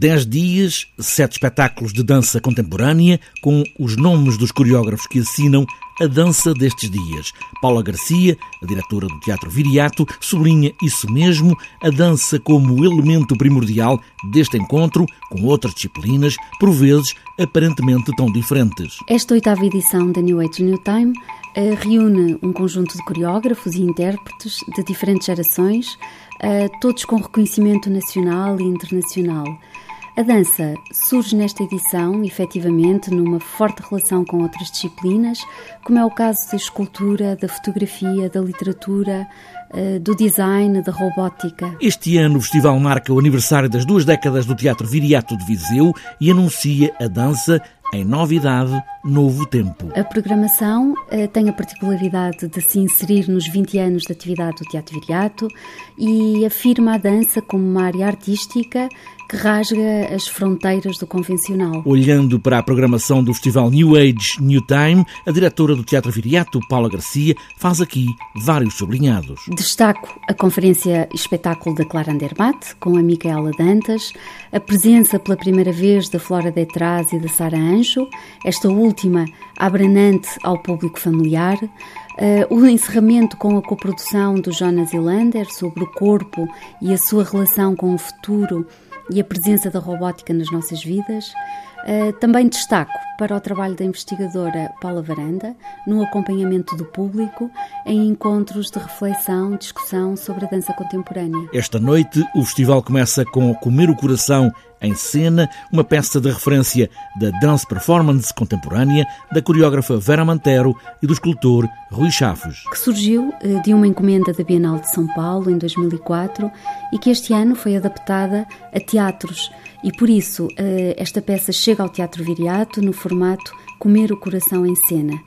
10 dias, sete espetáculos de dança contemporânea com os nomes dos coreógrafos que assinam a dança destes dias. Paula Garcia, a diretora do Teatro Viriato, sublinha isso mesmo, a dança como elemento primordial deste encontro com outras disciplinas, por vezes aparentemente tão diferentes. Esta oitava edição da New Age New Time eh, reúne um conjunto de coreógrafos e intérpretes de diferentes gerações, eh, todos com reconhecimento nacional e internacional. A dança surge nesta edição, efetivamente, numa forte relação com outras disciplinas, como é o caso da escultura, da fotografia, da literatura, eh, do design, da robótica. Este ano o festival marca o aniversário das duas décadas do Teatro Viriato de Viseu e anuncia a dança em novidade, novo tempo. A programação eh, tem a particularidade de se inserir nos 20 anos de atividade do Teatro Viriato e afirma a dança como uma área artística que rasga as fronteiras do convencional. Olhando para a programação do festival New Age New Time, a diretora do Teatro Viriato, Paula Garcia, faz aqui vários sublinhados. Destaco a conferência espetáculo da Clara Andermatt, com a Micaela Dantas, a presença pela primeira vez da Flora Detraz e da Sara Anjo, esta última abranante ao público familiar, Uh, o encerramento com a coprodução do Jonas Ilander sobre o corpo e a sua relação com o futuro e a presença da robótica nas nossas vidas. Uh, também destaco para o trabalho da investigadora Paula Varanda no acompanhamento do público em encontros de reflexão, discussão sobre a dança contemporânea. Esta noite o festival começa com Comer o Coração em cena, uma peça de referência da dance performance contemporânea da coreógrafa Vera Mantero e do escultor Rui Chafos. Que surgiu eh, de uma encomenda da Bienal de São Paulo em 2004 e que este ano foi adaptada a teatros. E por isso eh, esta peça chega ao Teatro Viriato no formato Comer o Coração em Cena.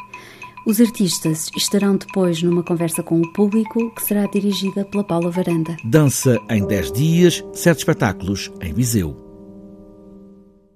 Os artistas estarão depois numa conversa com o público que será dirigida pela Paula Varanda. Dança em 10 dias, sete espetáculos em Viseu.